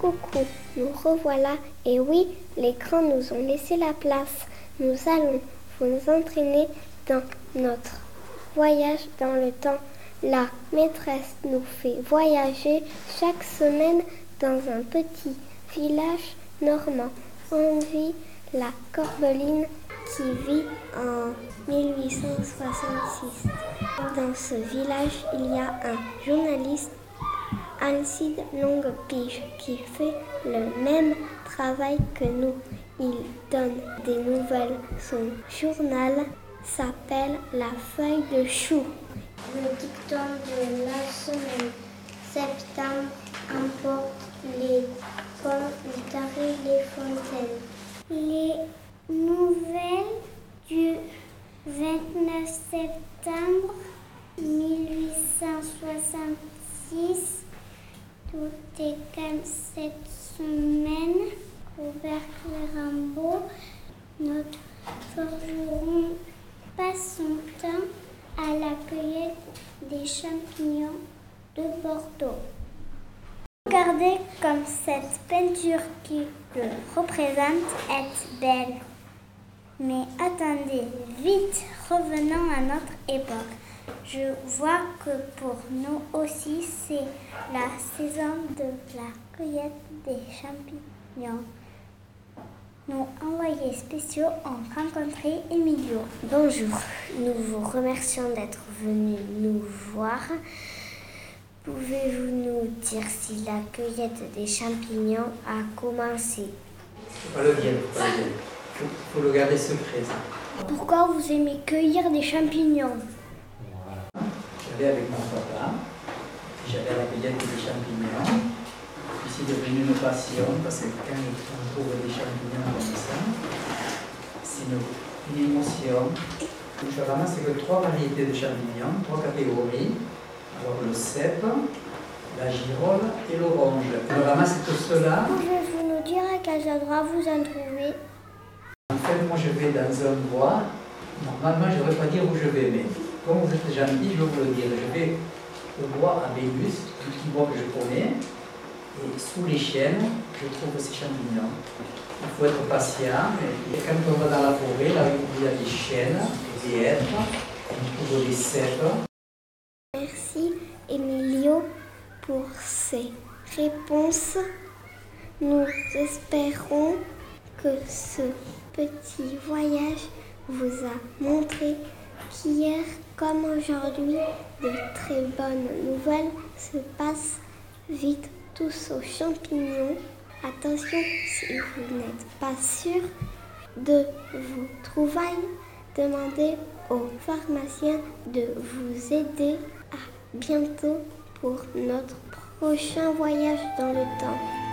coucou, nous revoilà. Et oui, les grands nous ont laissé la place. Nous allons vous entraîner dans notre voyage dans le temps. La maîtresse nous fait voyager chaque semaine dans un petit village normand. On vit la Corbeline qui vit en 1866. Dans ce village, il y a un journaliste, Alcide Longue-Pige, qui fait le même travail que nous. Il donne des nouvelles. Son journal s'appelle La feuille de chou. Le dicton de la semaine. Septembre importe les pommes, les les fontaines. Les nouvelles du 29 septembre 1866. Tout est calme cette semaine. Robert Clérambeau, notre forgeron, passe son temps à la cueillette des champignons de Bordeaux. Regardez comme cette peinture qui le représente est belle. Mais attendez, vite, revenons à notre époque. Je vois que pour nous aussi, c'est la saison de la cueillette des champignons. Nos envoyés spéciaux ont rencontré Emilio. Bonjour, nous vous remercions d'être venus nous voir. Pouvez-vous nous dire si la cueillette des champignons a commencé? Pas le faut pas le. Faut, faut le garder secret. ça. Pourquoi vous aimez cueillir des champignons? Avec mon papa, j'allais à la cueillette des champignons. Puis c'est devenu une passion parce que quand on trouve des champignons comme ça, c'est une, une émotion. Donc, je ramasse que trois variétés de champignons, trois catégories. Alors le cèpe, la girole et l'orange. Je ramasse tout cela. Pouvez-vous nous dire à quels endroits vous en trouvez En fait, moi je vais dans un bois. Normalement, je ne devrais pas dire où je vais, mais comme vous êtes gentil, je vais vous le dire. Je vais au bois à Bébus, un petit bois que je connais, et sous les chênes, je trouve ces champignons. Il faut être patient, et quand on va dans la forêt, là où il y a des chênes, des hêtres, on trouve des cèpes. Merci Emilio pour ces réponses. Nous espérons que ce petit voyage vous a montré qu'hier comme aujourd'hui, de très bonnes nouvelles se passent vite tous aux champignons. Attention, si vous n'êtes pas sûr de vos trouvailles, demandez au pharmacien de vous aider. À bientôt pour notre prochain voyage dans le temps.